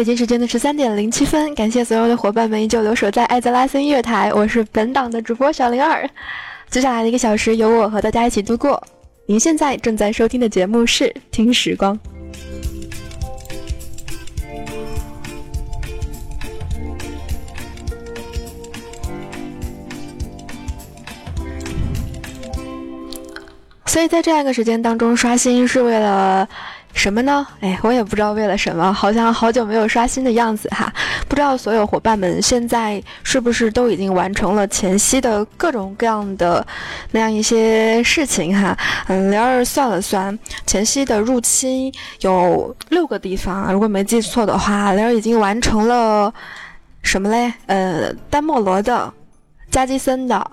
北京时间的十三点零七分，感谢所有的伙伴们依旧留守在艾泽拉斯音乐台，我是本档的主播小灵儿。接下来的一个小时由我和大家一起度过。您现在正在收听的节目是《听时光》。所以在这样一个时间当中刷新是为了什么呢？哎，我也不知道为了什么，好像好久没有刷新的样子哈。不知道所有伙伴们现在是不是都已经完成了前夕的各种各样的那样一些事情哈？嗯，灵儿算了算，前夕的入侵有六个地方，如果没记错的话，灵儿已经完成了什么嘞？呃，丹莫罗的，加基森的。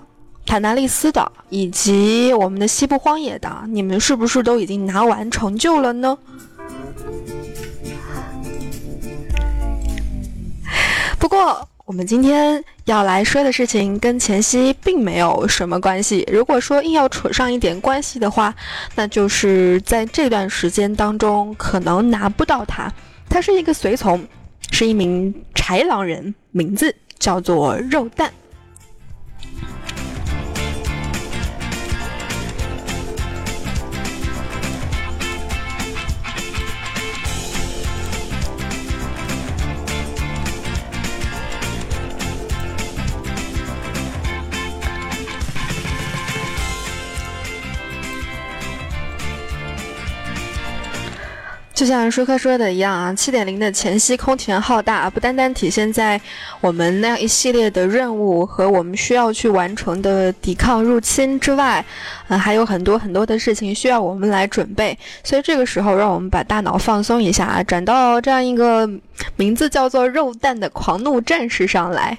塔纳利斯的以及我们的西部荒野的，你们是不是都已经拿完成就了呢？不过我们今天要来说的事情跟前夕并没有什么关系。如果说硬要扯上一点关系的话，那就是在这段时间当中可能拿不到他。他是一个随从，是一名豺狼人，名字叫做肉蛋。就像舒克说的一样啊，七点零的前夕空前浩大，不单单体现在我们那样一系列的任务和我们需要去完成的抵抗入侵之外，嗯，还有很多很多的事情需要我们来准备。所以这个时候，让我们把大脑放松一下啊，转到这样一个名字叫做“肉蛋”的狂怒战士上来。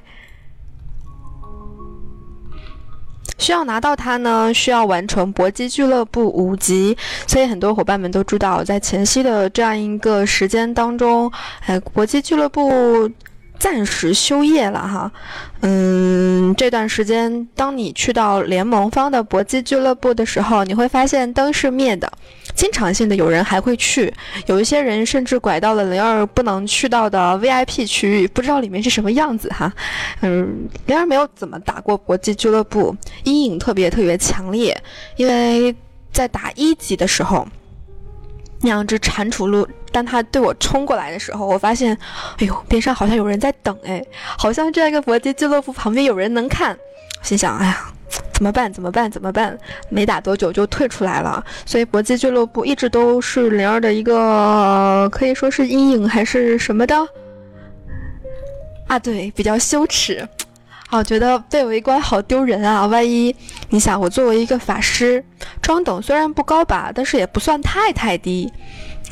需要拿到它呢，需要完成搏击俱乐部五级，所以很多伙伴们都知道，在前期的这样一个时间当中，哎，搏击俱乐部。暂时休业了哈，嗯，这段时间，当你去到联盟方的搏击俱乐部的时候，你会发现灯是灭的，经常性的有人还会去，有一些人甚至拐到了灵儿不能去到的 VIP 区域，不知道里面是什么样子哈，嗯，灵儿没有怎么打过搏击俱乐部，阴影特别特别强烈，因为在打一级的时候。那两只蟾蜍鹿，当他对我冲过来的时候，我发现，哎呦，边上好像有人在等，哎，好像这样一个搏击俱乐部旁边有人能看，心想，哎呀，怎么办？怎么办？怎么办？没打多久就退出来了。所以搏击俱乐部一直都是灵儿的一个，可以说是阴影还是什么的？啊，对，比较羞耻。啊觉得被围观好丢人啊！万一你想，我作为一个法师，装等虽然不高吧，但是也不算太太低。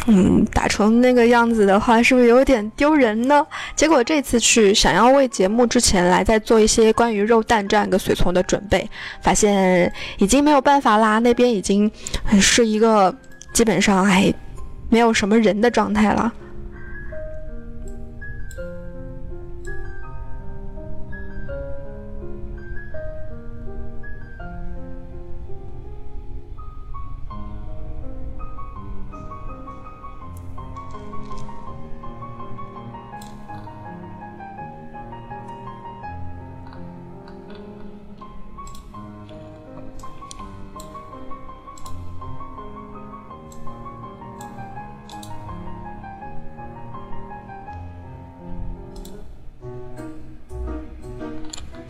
嗯，打成那个样子的话，是不是有点丢人呢？结果这次去想要为节目之前来再做一些关于肉蛋这样一个随从的准备，发现已经没有办法啦，那边已经是一个基本上还没有什么人的状态了。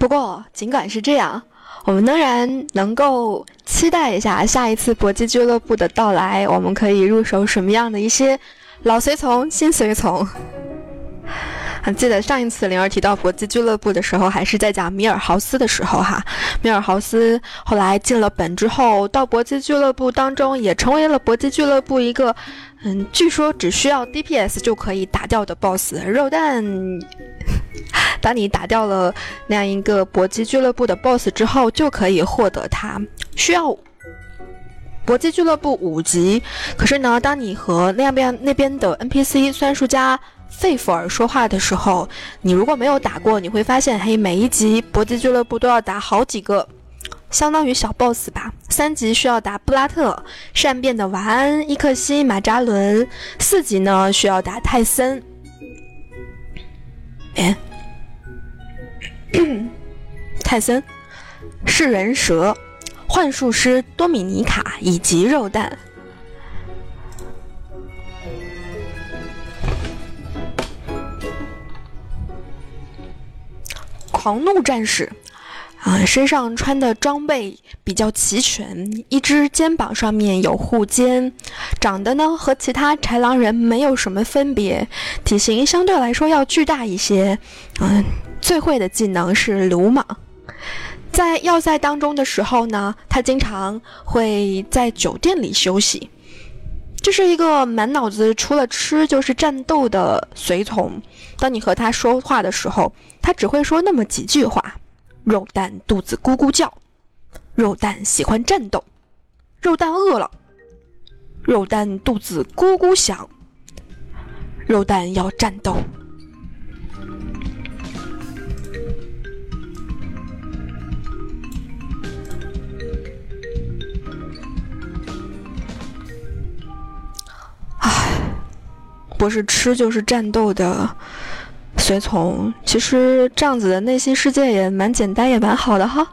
不过，尽管是这样，我们仍然能够期待一下下一次搏击俱乐部的到来。我们可以入手什么样的一些老随从、新随从？还 记得上一次灵儿提到搏击俱乐部的时候，还是在讲米尔豪斯的时候哈。米尔豪斯后来进了本之后，到搏击俱乐部当中，也成为了搏击俱乐部一个，嗯，据说只需要 DPS 就可以打掉的 BOSS 肉蛋。当你打掉了那样一个搏击俱乐部的 BOSS 之后，就可以获得它。需要搏击俱乐部五级。可是呢，当你和那边那边的 NPC 算术家费弗尔说话的时候，你如果没有打过，你会发现，嘿，每一级搏击俱乐部都要打好几个，相当于小 BOSS 吧。三级需要打布拉特、善变的瓦安、伊克西、马扎伦；四级呢需要打泰森。泰森、噬人蛇、幻术师多米尼卡以及肉蛋。狂怒战士，啊，身上穿的装备比较齐全，一只肩膀上面有护肩，长得呢和其他豺狼人没有什么分别，体型相对来说要巨大一些。嗯，最会的技能是鲁莽，在要塞当中的时候呢，他经常会在酒店里休息。这是一个满脑子除了吃就是战斗的随从。当你和他说话的时候，他只会说那么几句话：肉蛋肚子咕咕叫，肉蛋喜欢战斗，肉蛋饿了，肉蛋肚子咕咕响，肉蛋要战斗。不是吃就是战斗的随从，其实这样子的内心世界也蛮简单，也蛮好的哈。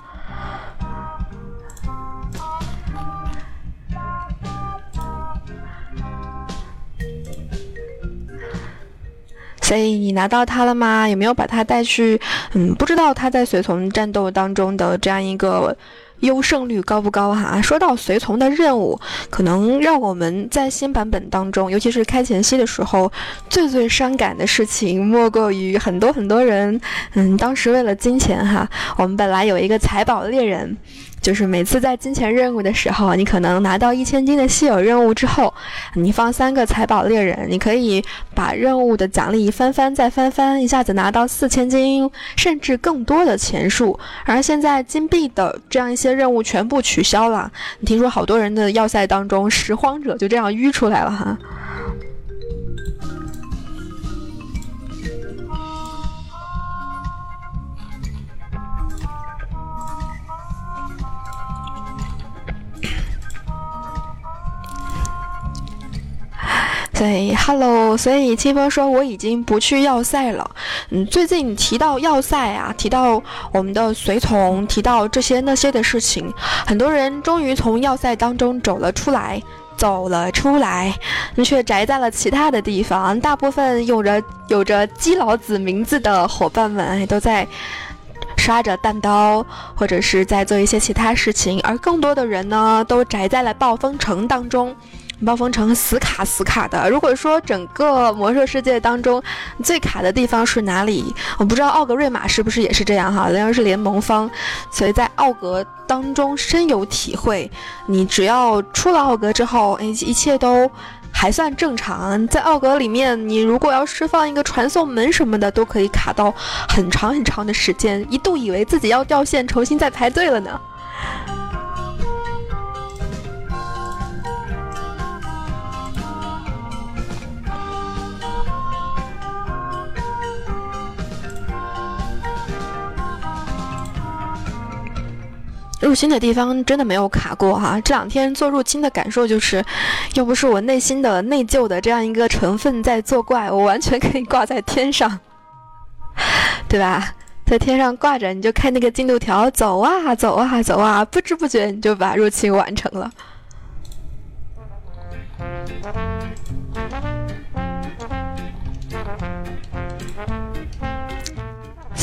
所以你拿到它了吗？有没有把它带去？嗯，不知道他在随从战斗当中的这样一个。优胜率高不高哈？说到随从的任务，可能让我们在新版本当中，尤其是开前夕的时候，最最伤感的事情，莫过于很多很多人，嗯，当时为了金钱哈，我们本来有一个财宝猎人。就是每次在金钱任务的时候，你可能拿到一千金的稀有任务之后，你放三个财宝猎人，你可以把任务的奖励翻翻再翻翻，一下子拿到四千金甚至更多的钱数。而现在金币的这样一些任务全部取消了，你听说好多人的要塞当中拾荒者就这样淤出来了哈。所以，Hello，所以清风说我已经不去要塞了。嗯，最近提到要塞啊，提到我们的随从，提到这些那些的事情，很多人终于从要塞当中走了出来，走了出来，却宅在了其他的地方。大部分有着有着基老子名字的伙伴们都在刷着弹刀，或者是在做一些其他事情，而更多的人呢，都宅在了暴风城当中。暴风城死卡死卡的。如果说整个魔兽世界当中最卡的地方是哪里？我不知道奥格瑞玛是不是也是这样哈？因为是联盟方，所以在奥格当中深有体会。你只要出了奥格之后，哎，一切都还算正常。在奥格里面，你如果要释放一个传送门什么的，都可以卡到很长很长的时间，一度以为自己要掉线，重新再排队了呢。入侵的地方真的没有卡过哈，这两天做入侵的感受就是，要不是我内心的内疚的这样一个成分在作怪，我完全可以挂在天上，对吧？在天上挂着，你就看那个进度条，走啊走啊走啊，不知不觉你就把入侵完成了。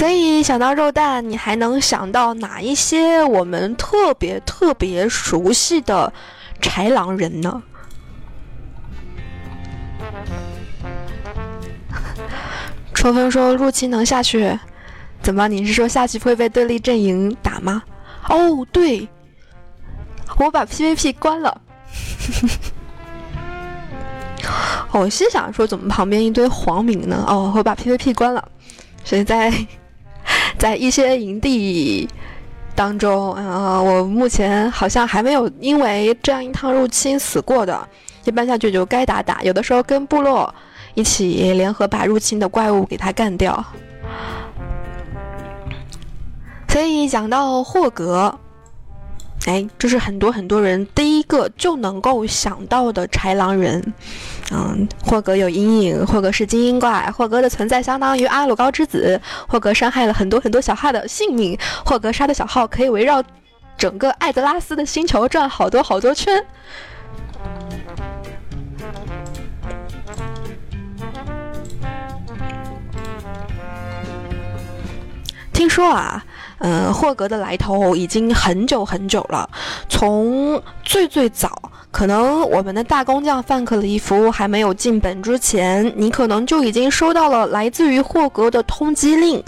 所以想到肉蛋，你还能想到哪一些我们特别特别熟悉的豺狼人呢？冲锋说入侵能下去，怎么？你是说下去会被对立阵营打吗？哦，对，我把 PVP 关了。我心想说，怎么旁边一堆黄名呢？哦，我把 PVP 关了，所以在。在一些营地当中，啊，我目前好像还没有因为这样一趟入侵死过的。一般下去就该打打，有的时候跟部落一起联合把入侵的怪物给他干掉。所以讲到霍格，哎，这是很多很多人第一个就能够想到的豺狼人。嗯，霍格有阴影，霍格是精英怪，霍格的存在相当于阿鲁高之子，霍格伤害了很多很多小号的性命，霍格杀的小号可以围绕整个艾泽拉斯的星球转好多好多圈。听说啊。嗯，霍格的来头已经很久很久了，从最最早，可能我们的大工匠范克里夫还没有进本之前，你可能就已经收到了来自于霍格的通缉令，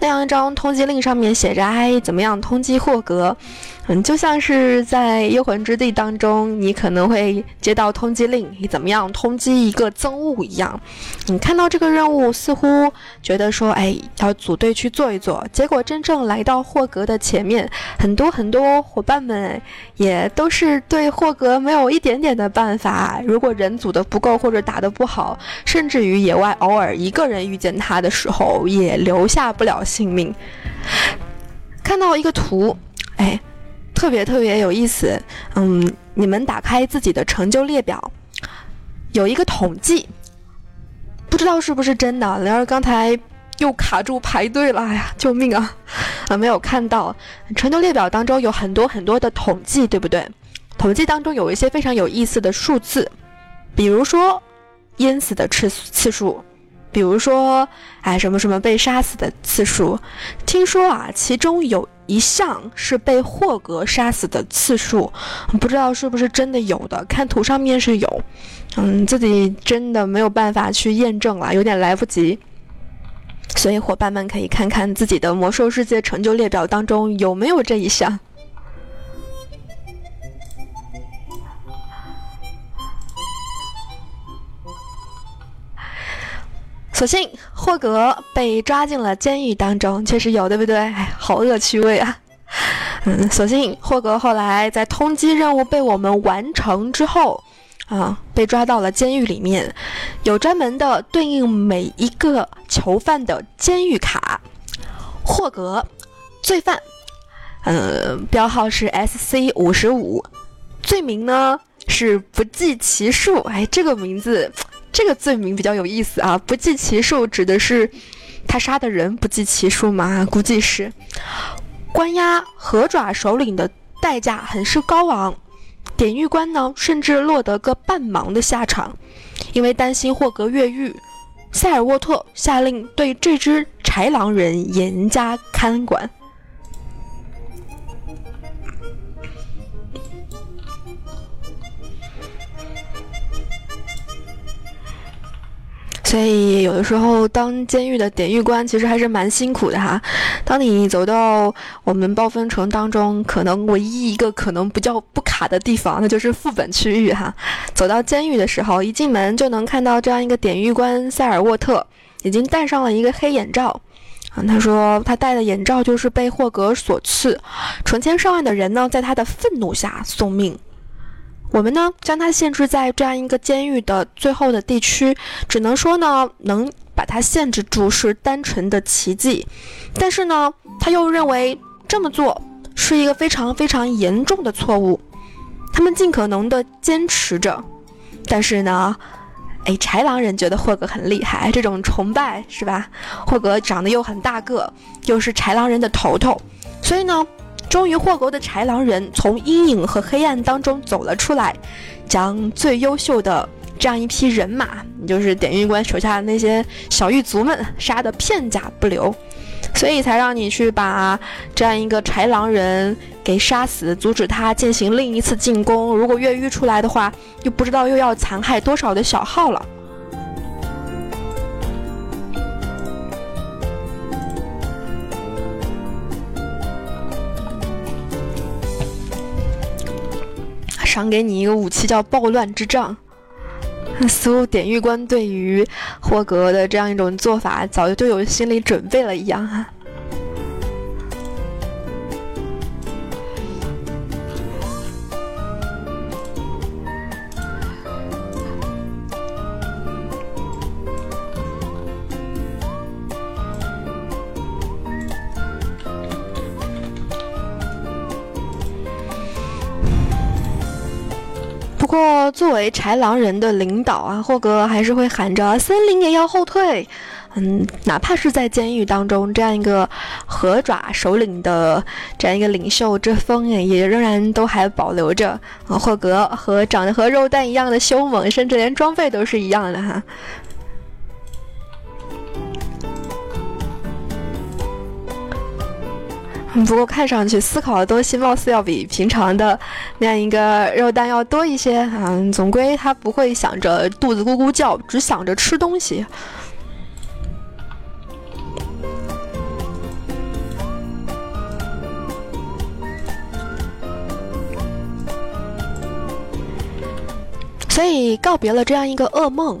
那样一张通缉令上面写着：“哎，怎么样通缉霍格？”嗯，就像是在幽魂之地当中，你可能会接到通缉令，你怎么样通缉一个憎物一样。你看到这个任务，似乎觉得说，哎，要组队去做一做。结果真正来到霍格的前面，很多很多伙伴们也都是对霍格没有一点点的办法。如果人组的不够或者打的不好，甚至于野外偶尔一个人遇见他的时候，也留下不了性命。看到一个图，哎。特别特别有意思，嗯，你们打开自己的成就列表，有一个统计，不知道是不是真的。灵儿刚才又卡住排队了，哎呀，救命啊！啊，没有看到成就列表当中有很多很多的统计，对不对？统计当中有一些非常有意思的数字，比如说淹死的次次数，比如说哎什么什么被杀死的次数。听说啊，其中有。一项是被霍格杀死的次数，不知道是不是真的有的。看图上面是有，嗯，自己真的没有办法去验证了，有点来不及。所以伙伴们可以看看自己的魔兽世界成就列表当中有没有这一项。所幸霍格被抓进了监狱当中，确实有，对不对？哎，好恶趣味啊！嗯，所幸霍格后来在通缉任务被我们完成之后，啊，被抓到了监狱里面，有专门的对应每一个囚犯的监狱卡。霍格，罪犯，呃，标号是 S C 五十五，罪名呢是不计其数。哎，这个名字。这个罪名比较有意思啊，不计其数指的是他杀的人不计其数吗？估计是关押河爪首领的代价很是高昂，典狱官呢甚至落得个半盲的下场，因为担心霍格越狱，塞尔沃特下令对这只豺狼人严加看管。所以有的时候当监狱的典狱官其实还是蛮辛苦的哈。当你走到我们暴风城当中，可能唯一一个可能不叫不卡的地方，那就是副本区域哈。走到监狱的时候，一进门就能看到这样一个典狱官塞尔沃特，已经戴上了一个黑眼罩。啊，他说他戴的眼罩就是被霍格所赐，成千上万的人呢，在他的愤怒下送命。我们呢，将它限制在这样一个监狱的最后的地区，只能说呢，能把它限制住是单纯的奇迹。但是呢，他又认为这么做是一个非常非常严重的错误。他们尽可能的坚持着，但是呢，哎，豺狼人觉得霍格很厉害，这种崇拜是吧？霍格长得又很大个，又是豺狼人的头头，所以呢。终于，霍格的豺狼人从阴影和黑暗当中走了出来，将最优秀的这样一批人马，就是典狱官手下的那些小狱卒们杀得片甲不留，所以才让你去把这样一个豺狼人给杀死，阻止他进行另一次进攻。如果越狱出来的话，又不知道又要残害多少的小号了。赏给你一个武器，叫暴乱之杖。似乎典狱官对于霍格的这样一种做法，早就有心理准备了一样作为豺狼人的领导啊，霍格还是会喊着“森林也要后退”。嗯，哪怕是在监狱当中，这样一个合爪首领的这样一个领袖之风，也仍然都还保留着。霍格和长得和肉蛋一样的凶猛，甚至连装备都是一样的哈。不过看上去思考的东西貌似要比平常的那样一个肉蛋要多一些啊。总归他不会想着肚子咕咕叫，只想着吃东西。所以告别了这样一个噩梦，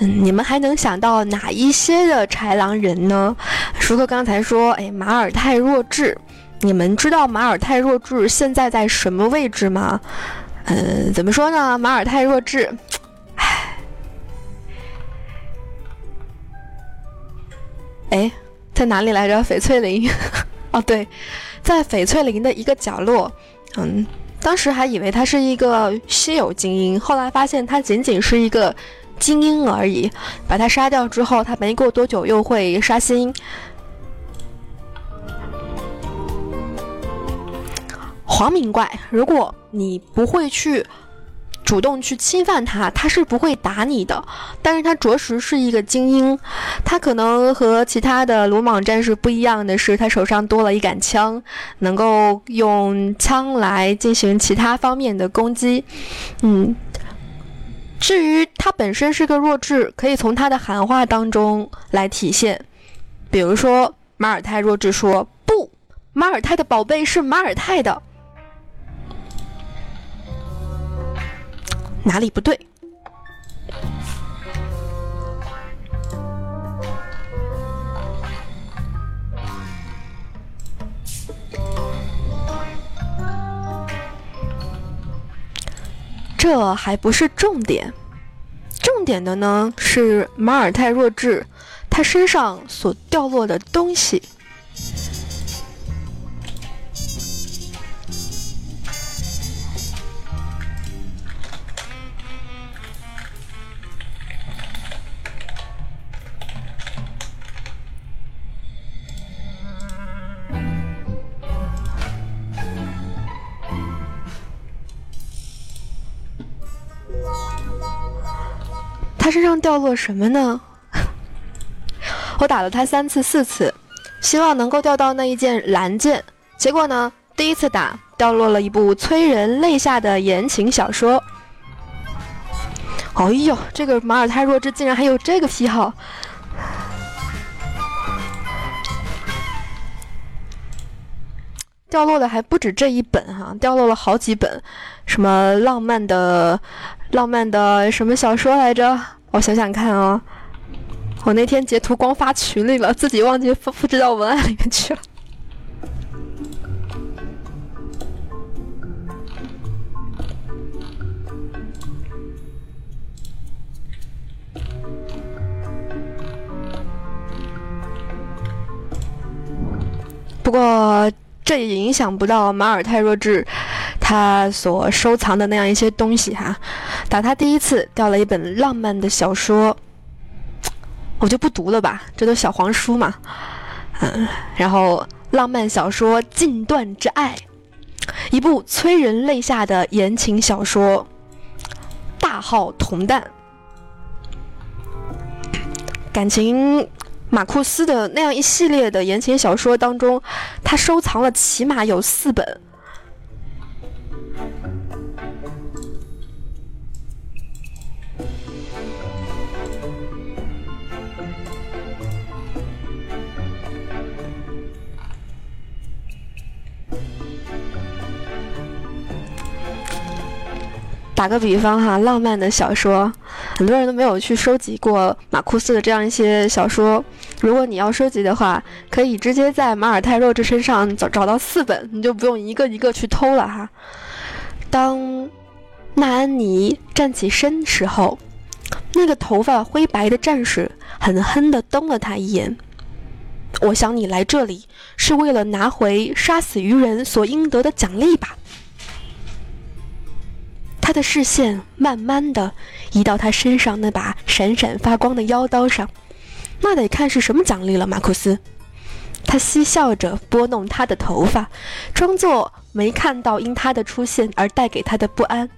嗯，你们还能想到哪一些的豺狼人呢？舒克刚才说，哎，马尔泰弱智，你们知道马尔泰弱智现在在什么位置吗？嗯，怎么说呢？马尔泰弱智，唉，哎，在哪里来着？翡翠林，哦，对，在翡翠林的一个角落，嗯。当时还以为他是一个稀有精英，后来发现他仅仅是一个精英而已。把他杀掉之后，他没过多久又会刷新。黄明怪，如果你不会去。主动去侵犯他，他是不会打你的。但是他着实是一个精英，他可能和其他的鲁莽战士不一样的是，他手上多了一杆枪，能够用枪来进行其他方面的攻击。嗯，至于他本身是个弱智，可以从他的喊话当中来体现。比如说，马尔泰弱智说：“不，马尔泰的宝贝是马尔泰的。”哪里不对？这还不是重点，重点的呢是马尔泰弱智他身上所掉落的东西。他身上掉落什么呢？我打了他三次四次，希望能够掉到那一件蓝剑。结果呢，第一次打掉落了一部催人泪下的言情小说。哎呦，这个马尔泰弱智竟然还有这个癖好！掉落的还不止这一本哈，掉落了好几本，什么浪漫的、浪漫的什么小说来着？我想想看啊，我那天截图光发群里了，自己忘记复复制到文案里面去了。不过。这也影响不到马尔泰若智，他所收藏的那样一些东西哈。打他第一次掉了一本浪漫的小说，我就不读了吧，这都小黄书嘛。嗯，然后浪漫小说《禁断之爱》，一部催人泪下的言情小说，大号铜蛋，感情。马库斯的那样一系列的言情小说当中，他收藏了起码有四本。打个比方哈，浪漫的小说，很多人都没有去收集过马库斯的这样一些小说。如果你要收集的话，可以直接在马尔泰弱智身上找找到四本，你就不用一个一个去偷了哈。当纳安妮站起身时候，那个头发灰白的战士狠狠地瞪了他一眼。我想你来这里是为了拿回杀死愚人所应得的奖励吧。他的视线慢慢的移到他身上那把闪闪发光的腰刀上，那得看是什么奖励了，马库斯。他嬉笑着拨弄他的头发，装作没看到因他的出现而带给他的不安。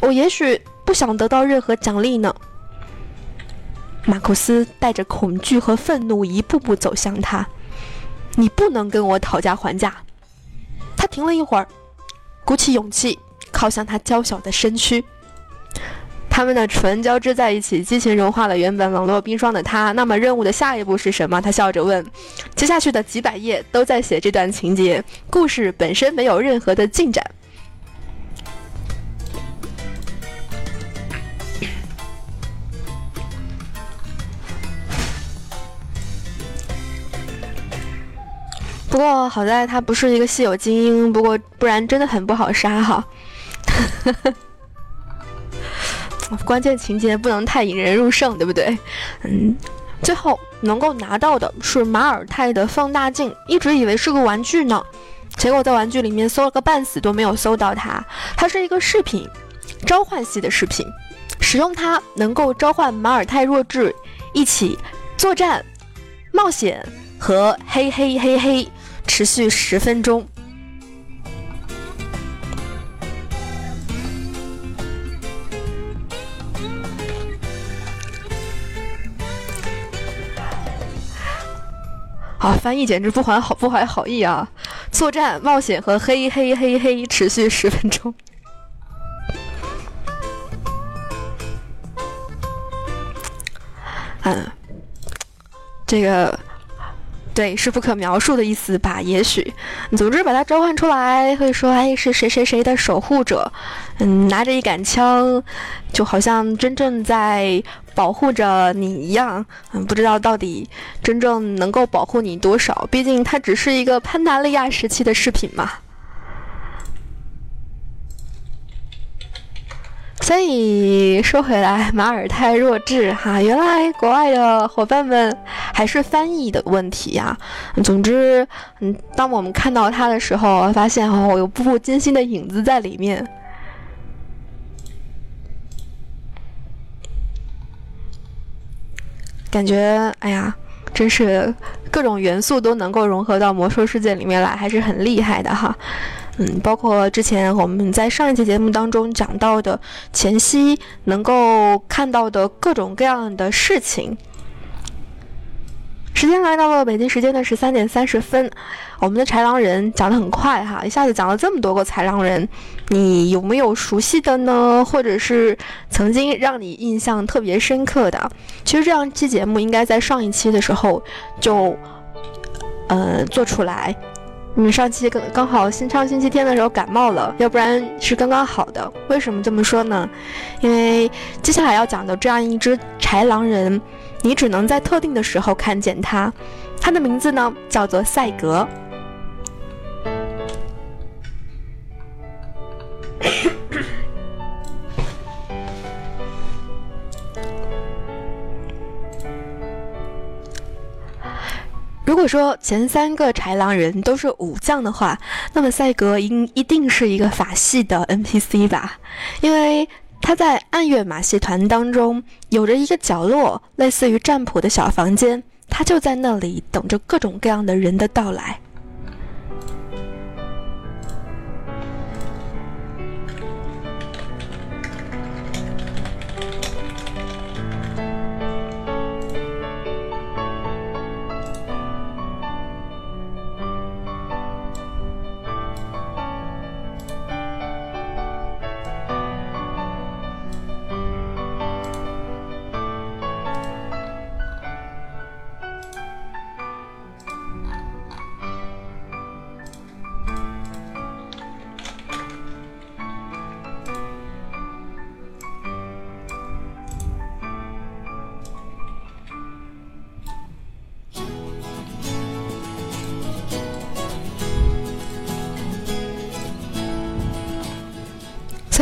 我也许不想得到任何奖励呢。马库斯带着恐惧和愤怒一步步走向他。你不能跟我讨价还价。他停了一会儿，鼓起勇气。靠向他娇小的身躯，他们的唇交织在一起，激情融化了原本冷若冰霜的他。那么任务的下一步是什么？他笑着问。接下去的几百页都在写这段情节，故事本身没有任何的进展。不过好在他不是一个稀有精英，不过不然真的很不好杀哈。关键情节不能太引人入胜，对不对？嗯，最后能够拿到的是马尔泰的放大镜，一直以为是个玩具呢，结果在玩具里面搜了个半死都没有搜到它。它是一个饰品，召唤系的饰品，使用它能够召唤马尔泰弱智一起作战、冒险和嘿嘿嘿嘿，持续十分钟。啊，翻译简直不怀好不怀好意啊！作战、冒险和嘿嘿嘿嘿持续十分钟。嗯，这个对是不可描述的意思吧？也许，总之把它召唤出来，会说哎是谁谁谁的守护者，嗯，拿着一杆枪，就好像真正在。保护着你一样，嗯，不知道到底真正能够保护你多少。毕竟它只是一个潘达利亚时期的饰品嘛。所以说回来，马尔泰弱智哈，原来国外的伙伴们还是翻译的问题呀。总之，嗯，当我们看到它的时候，发现哦，有步步惊心的影子在里面。感觉哎呀，真是各种元素都能够融合到魔兽世界里面来，还是很厉害的哈。嗯，包括之前我们在上一期节目当中讲到的前夕能够看到的各种各样的事情。时间来到了北京时间的十三点三十分，我们的豺狼人讲得很快哈，一下子讲了这么多个豺狼人，你有没有熟悉的呢？或者是曾经让你印象特别深刻的？其实这样期节目应该在上一期的时候就呃做出来，嗯，上期刚刚好新上星期天的时候感冒了，要不然是刚刚好的。为什么这么说呢？因为接下来要讲的这样一只豺狼人。你只能在特定的时候看见它，它的名字呢叫做赛格。如果说前三个豺狼人都是武将的话，那么赛格应一定是一个法系的 NPC 吧，因为。他在暗月马戏团当中有着一个角落，类似于占卜的小房间，他就在那里等着各种各样的人的到来。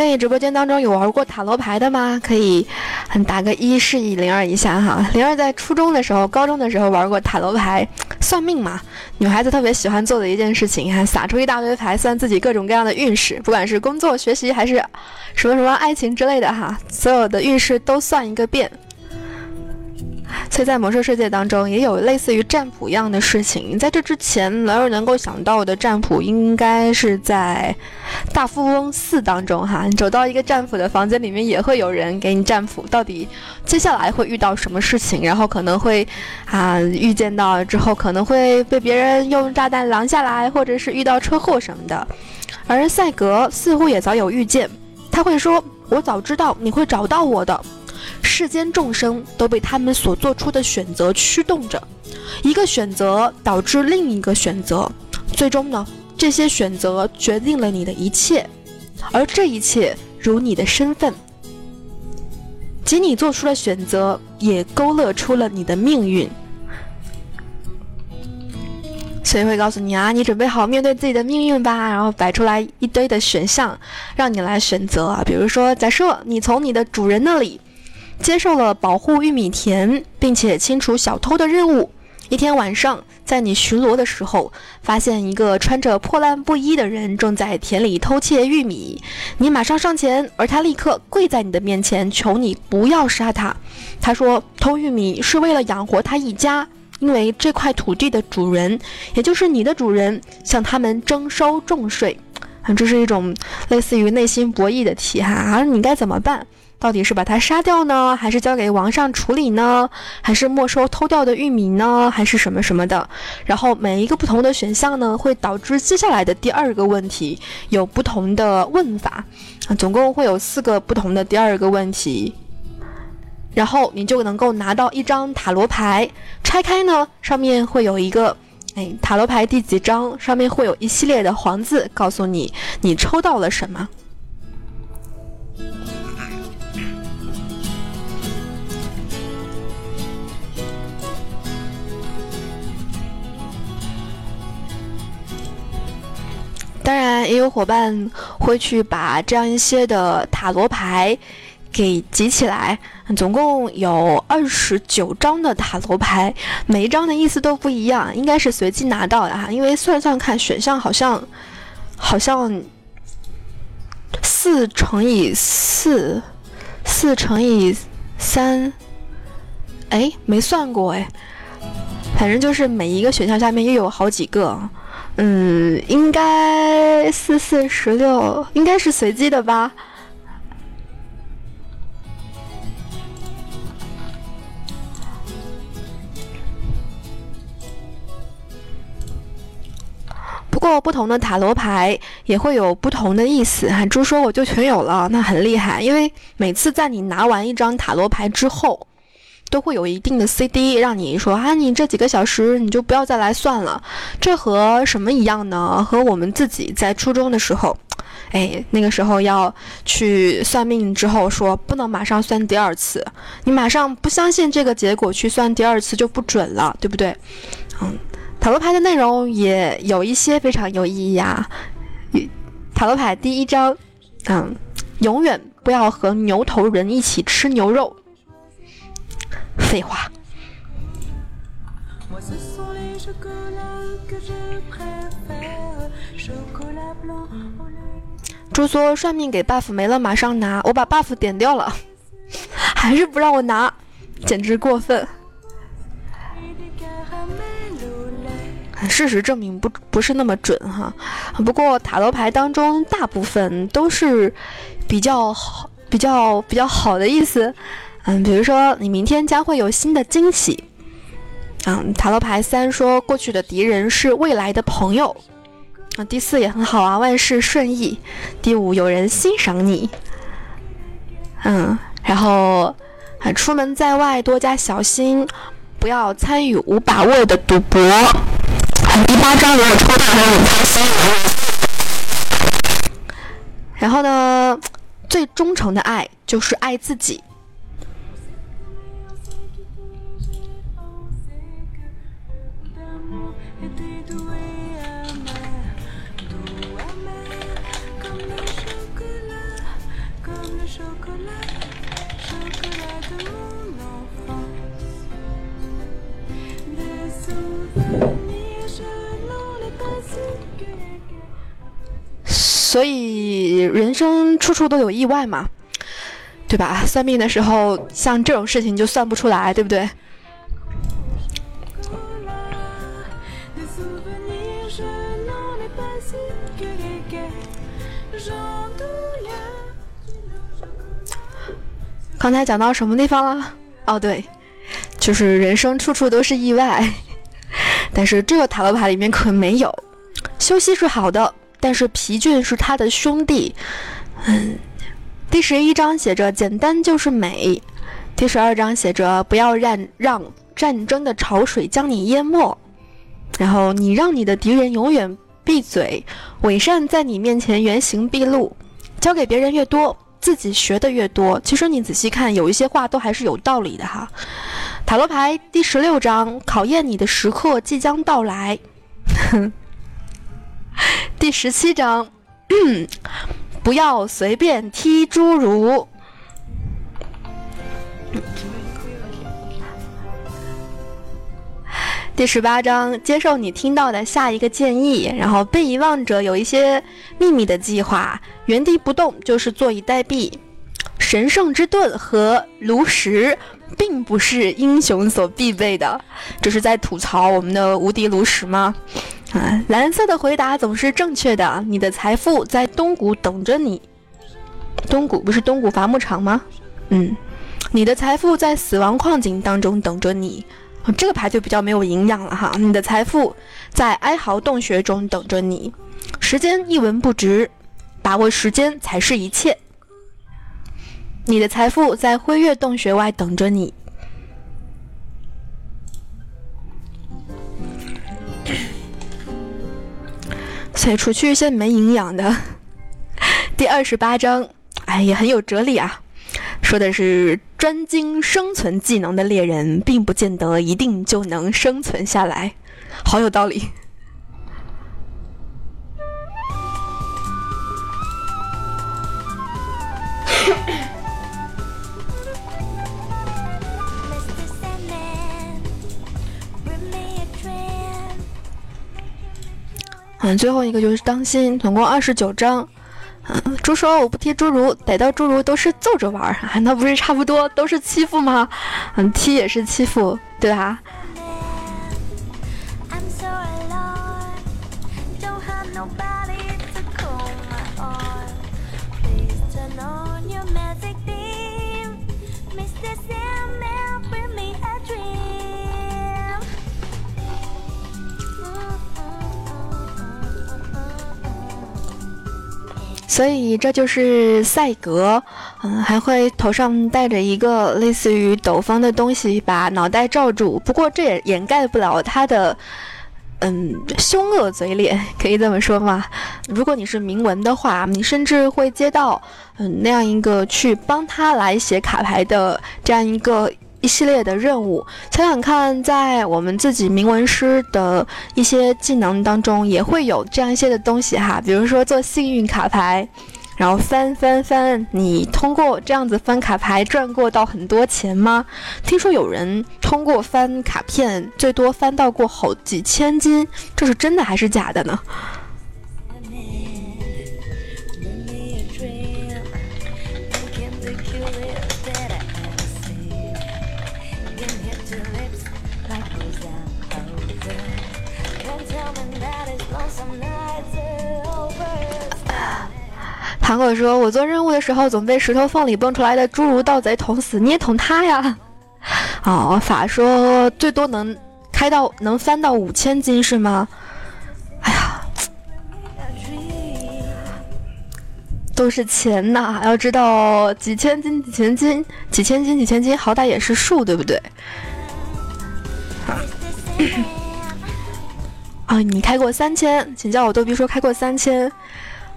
所以直播间当中有玩过塔罗牌的吗？可以打个一示意灵儿一下哈。灵儿在初中的时候、高中的时候玩过塔罗牌，算命嘛，女孩子特别喜欢做的一件事情，哈，撒出一大堆牌，算自己各种各样的运势，不管是工作、学习还是什么什么爱情之类的哈，所有的运势都算一个遍。所以在魔兽世界当中，也有类似于占卜一样的事情。在这之前，没有能够想到的占卜，应该是在大富翁四当中哈。你走到一个占卜的房间里面，也会有人给你占卜，到底接下来会遇到什么事情，然后可能会啊预见到之后可能会被别人用炸弹拦下来，或者是遇到车祸什么的。而赛格似乎也早有预见，他会说：“我早知道你会找到我的。”世间众生都被他们所做出的选择驱动着，一个选择导致另一个选择，最终呢，这些选择决定了你的一切，而这一切如你的身份，及你做出的选择也勾勒出了你的命运。所以会告诉你啊，你准备好面对自己的命运吧，然后摆出来一堆的选项，让你来选择啊。比如说，假设你从你的主人那里。接受了保护玉米田并且清除小偷的任务。一天晚上，在你巡逻的时候，发现一个穿着破烂布衣的人正在田里偷窃玉米。你马上上前，而他立刻跪在你的面前，求你不要杀他。他说：“偷玉米是为了养活他一家，因为这块土地的主人，也就是你的主人，向他们征收重税。”这是一种类似于内心博弈的题哈，而你该怎么办？到底是把它杀掉呢，还是交给王上处理呢？还是没收偷掉的玉米呢？还是什么什么的？然后每一个不同的选项呢，会导致接下来的第二个问题有不同的问法，总共会有四个不同的第二个问题，然后你就能够拿到一张塔罗牌，拆开呢，上面会有一个，哎，塔罗牌第几张？上面会有一系列的黄字，告诉你你抽到了什么。当然，也有伙伴会去把这样一些的塔罗牌给集起来，总共有二十九张的塔罗牌，每一张的意思都不一样，应该是随机拿到的哈。因为算算看，选项好像好像四乘以四，四乘以三，哎，没算过哎，反正就是每一个选项下面又有好几个。嗯，应该四四十六，应该是随机的吧。不过，不同的塔罗牌也会有不同的意思。哈，猪说我就全有了，那很厉害。因为每次在你拿完一张塔罗牌之后。都会有一定的 CD，让你说啊，你这几个小时你就不要再来算了。这和什么一样呢？和我们自己在初中的时候，哎，那个时候要去算命之后说不能马上算第二次，你马上不相信这个结果去算第二次就不准了，对不对？嗯，塔罗牌的内容也有一些非常有意义啊。塔罗牌第一招，嗯，永远不要和牛头人一起吃牛肉。废话。猪说算命给 buff 没了，马上拿。我把 buff 点掉了，还是不让我拿，简直过分。事实证明不不是那么准哈。不过塔罗牌当中大部分都是比较好、比较比较好的意思。嗯，比如说你明天将会有新的惊喜。嗯，塔罗牌三说过去的敌人是未来的朋友。啊，第四也很好啊，万事顺意。第五有人欣赏你。嗯，然后啊，出门在外多加小心，不要参与无把握的赌博。第八张如果抽到很开心。然后呢，最忠诚的爱就是爱自己。所以人生处处都有意外嘛，对吧？算命的时候，像这种事情就算不出来，对不对？刚才讲到什么地方了？哦，对，就是人生处处都是意外，但是这个塔罗牌里面可没有。休息是好的，但是疲倦是他的兄弟。嗯，第十一章写着简单就是美，第十二章写着不要让让战争的潮水将你淹没，然后你让你的敌人永远闭嘴，伪善在你面前原形毕露，交给别人越多。自己学的越多，其实你仔细看，有一些话都还是有道理的哈。塔罗牌第十六章，考验你的时刻即将到来。第十七章，不要随便踢侏儒。第十八章，接受你听到的下一个建议。然后被遗忘者有一些秘密的计划，原地不动就是坐以待毙。神圣之盾和炉石并不是英雄所必备的，这是在吐槽我们的无敌炉石吗？啊，蓝色的回答总是正确的。你的财富在东谷等着你。东谷不是东谷伐木场吗？嗯，你的财富在死亡矿井当中等着你。这个牌就比较没有营养了哈，你的财富在哀嚎洞穴中等着你，时间一文不值，把握时间才是一切。你的财富在辉月洞穴外等着你，所以除去一些没营养的。第二十八章，哎，也很有哲理啊。说的是专精生存技能的猎人，并不见得一定就能生存下来，好有道理。最后一个就是当心，总共二十九章。猪说：“我不踢侏儒，逮到侏儒都是揍着玩儿，那不是差不多都是欺负吗？嗯，踢也是欺负，对吧？”所以这就是赛格，嗯，还会头上戴着一个类似于斗篷的东西，把脑袋罩住。不过这也掩盖不了他的，嗯，凶恶嘴脸，可以这么说吗？如果你是铭文的话，你甚至会接到，嗯，那样一个去帮他来写卡牌的这样一个。一系列的任务，想想看，在我们自己铭文师的一些技能当中，也会有这样一些的东西哈。比如说做幸运卡牌，然后翻翻翻，你通过这样子翻卡牌赚过到很多钱吗？听说有人通过翻卡片，最多翻到过好几千金，这是真的还是假的呢？糖果说：“我做任务的时候，总被石头缝里蹦出来的侏儒盗贼捅死，你也捅他呀？” 哦，法说最多能开到能翻到五千斤是吗？哎呀，都是钱呐！要知道几千斤、几千斤、几千斤、几千斤，好歹也是数，对不对？啊，你开过三千？请叫我逗比说开过三千。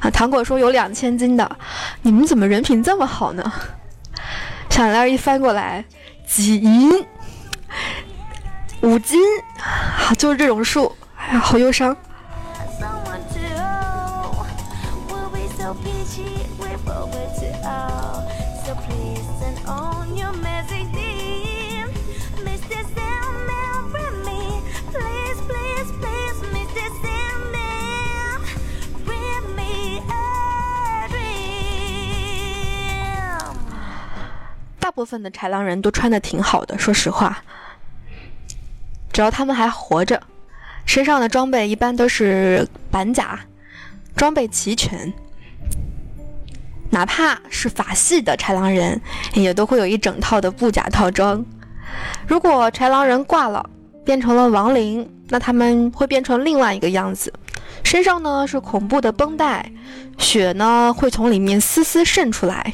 啊，糖果说有两千斤的，你们怎么人品这么好呢？项链一翻过来，几银，五斤，啊，就是这种数，哎呀，好忧伤。部分的豺狼人都穿的挺好的，说实话，只要他们还活着，身上的装备一般都是板甲，装备齐全。哪怕是法系的豺狼人，也都会有一整套的布甲套装。如果豺狼人挂了，变成了亡灵，那他们会变成另外一个样子，身上呢是恐怖的绷带，血呢会从里面丝丝渗出来。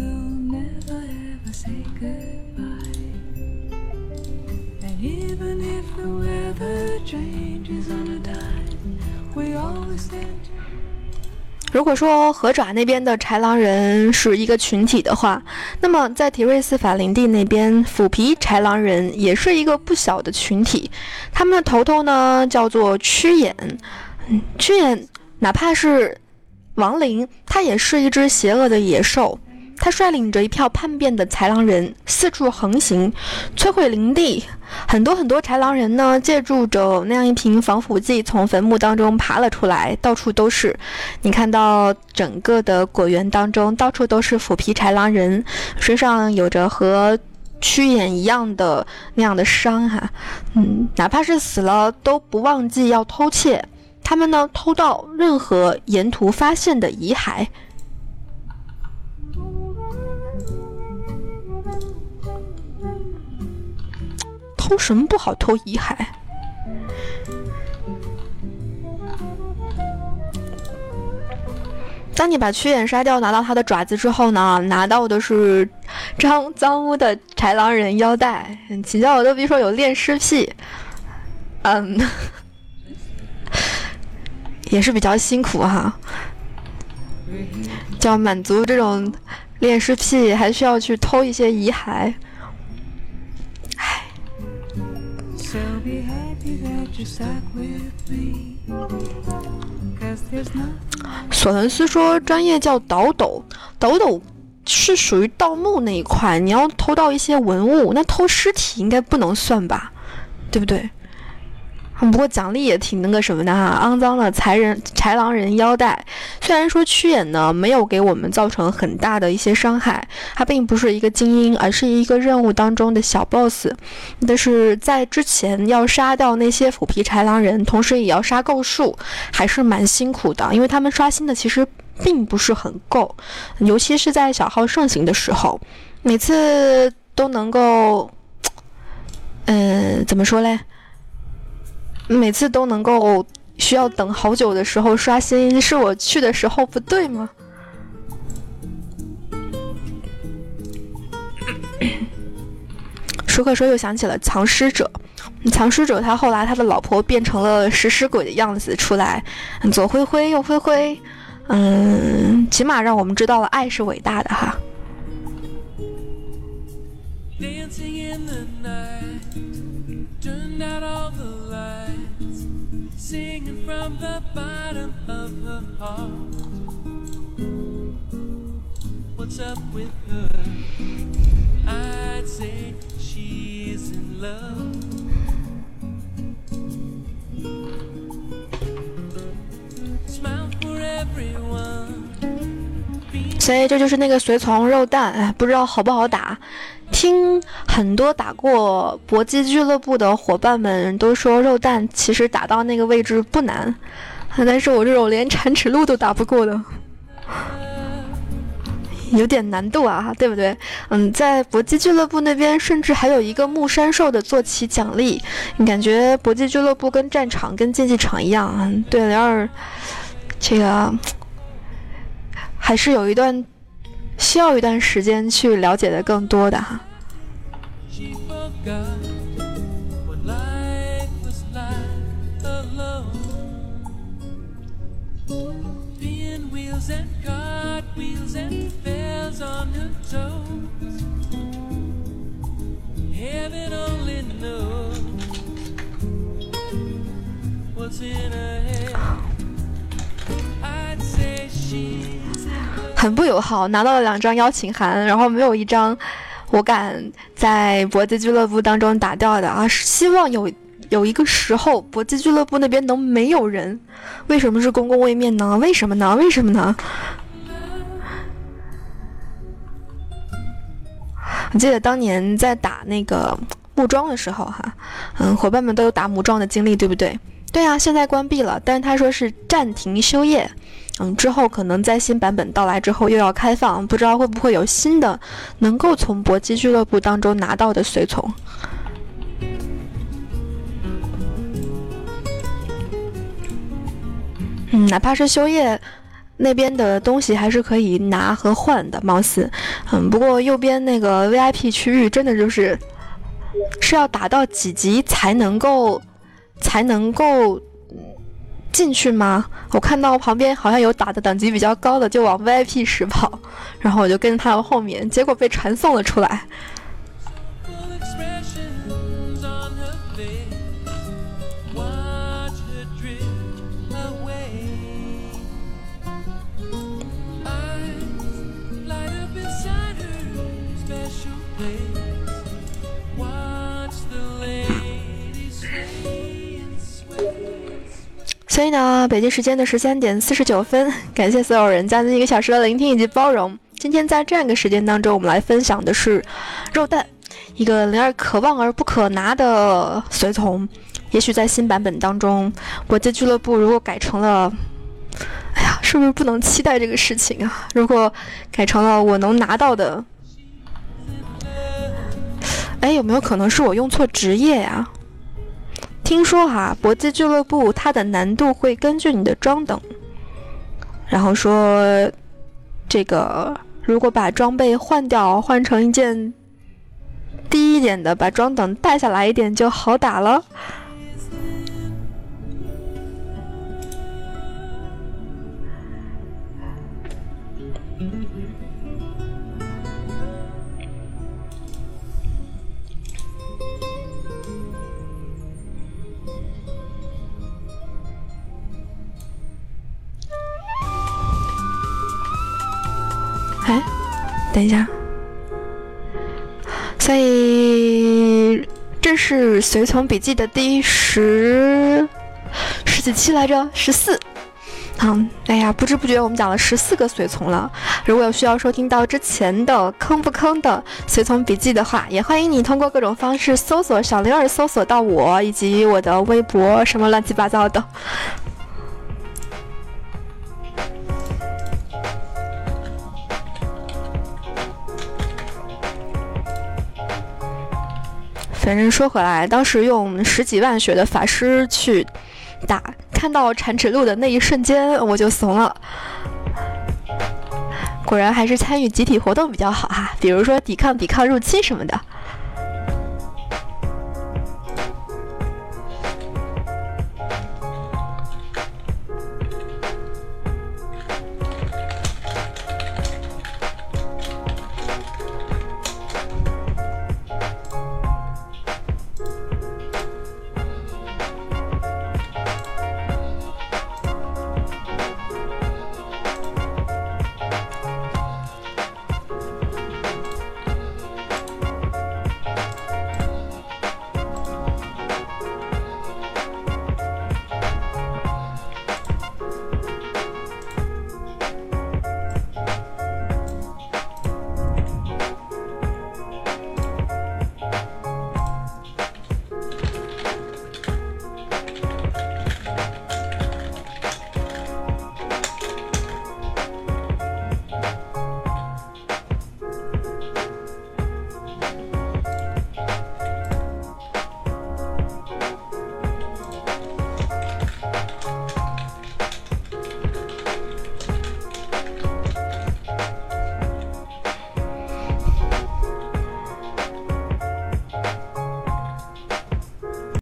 如果说河爪那边的豺狼人是一个群体的话，那么在提瑞斯法林地那边，腐皮豺狼人也是一个不小的群体。他们的头头呢叫做屈眼，屈眼哪怕是亡灵，它也是一只邪恶的野兽。他率领着一票叛变的豺狼人四处横行，摧毁林地。很多很多豺狼人呢，借助着那样一瓶防腐剂，从坟墓当中爬了出来，到处都是。你看到整个的果园当中，到处都是腐皮豺狼人，身上有着和屈眼一样的那样的伤哈。嗯，哪怕是死了，都不忘记要偷窃。他们呢，偷到任何沿途发现的遗骸。偷什么不好？偷遗骸。当你把屈眼杀掉，拿到他的爪子之后呢？拿到的是脏脏污的豺狼人腰带。请教我都别说有恋尸癖，嗯，也是比较辛苦哈。就要满足这种恋尸癖，还需要去偷一些遗骸。索伦斯说，专业叫倒斗，倒斗是属于盗墓那一块。你要偷到一些文物，那偷尸体应该不能算吧？对不对？不过奖励也挺那个什么的哈，肮脏的豺人豺狼人腰带。虽然说屈眼呢没有给我们造成很大的一些伤害，他并不是一个精英，而是一个任务当中的小 boss。但是在之前要杀掉那些腐皮豺狼人，同时也要杀够数，还是蛮辛苦的，因为他们刷新的其实并不是很够，尤其是在小号盛行的时候，每次都能够，嗯，怎么说嘞？每次都能够需要等好久的时候刷新，是我去的时候不对吗？舒克说又想起了藏尸者，藏尸者他后来他的老婆变成了食尸鬼的样子出来，左挥挥右挥挥，嗯，起码让我们知道了爱是伟大的哈。所以这就是那个随从肉蛋，哎，不知道好不好打。听很多打过搏击俱乐部的伙伴们都说，肉弹其实打到那个位置不难，但是我这种连铲齿路都打不过的，有点难度啊，对不对？嗯，在搏击俱乐部那边，甚至还有一个木山兽的坐骑奖励，你感觉搏击俱乐部跟战场、跟竞技场一样？对联儿，这个还是有一段。需要一段时间去了解的更多的哈。很不友好，拿到了两张邀请函，然后没有一张我敢在搏击俱乐部当中打掉的啊！希望有有一个时候，搏击俱乐部那边能没有人。为什么是公共位面呢？为什么呢？为什么呢？我记得当年在打那个木桩的时候，哈，嗯，伙伴们都有打木桩的经历，对不对？对啊，现在关闭了，但是他说是暂停修业。嗯，之后可能在新版本到来之后又要开放，不知道会不会有新的能够从搏击俱乐部当中拿到的随从。嗯，哪怕是修业那边的东西还是可以拿和换的，貌似。嗯，不过右边那个 VIP 区域真的就是是要打到几级才能够才能够。进去吗？我看到旁边好像有打的等级比较高的，就往 VIP 室跑，然后我就跟着他的后面，结果被传送了出来。所以呢，北京时间的十三点四十九分，感谢所有人将近一个小时的聆听以及包容。今天在这样一个时间当中，我们来分享的是肉蛋，一个灵儿可望而不可拿的随从。也许在新版本当中，国际俱乐部如果改成了，哎呀，是不是不能期待这个事情啊？如果改成了我能拿到的，哎，有没有可能是我用错职业呀？听说哈，搏击俱乐部它的难度会根据你的装等，然后说，这个如果把装备换掉，换成一件低一点的，把装等带下来一点就好打了。等一下，所以这是随从笔记的第十十几期来着，十四。嗯，哎呀，不知不觉我们讲了十四个随从了。如果有需要收听到之前的坑不坑的随从笔记的话，也欢迎你通过各种方式搜索小灵儿，搜索到我以及我的微博，什么乱七八糟的。反正说回来，当时用十几万血的法师去打，看到铲齿鹿的那一瞬间，我就怂了。果然还是参与集体活动比较好哈，比如说抵抗、抵抗入侵什么的。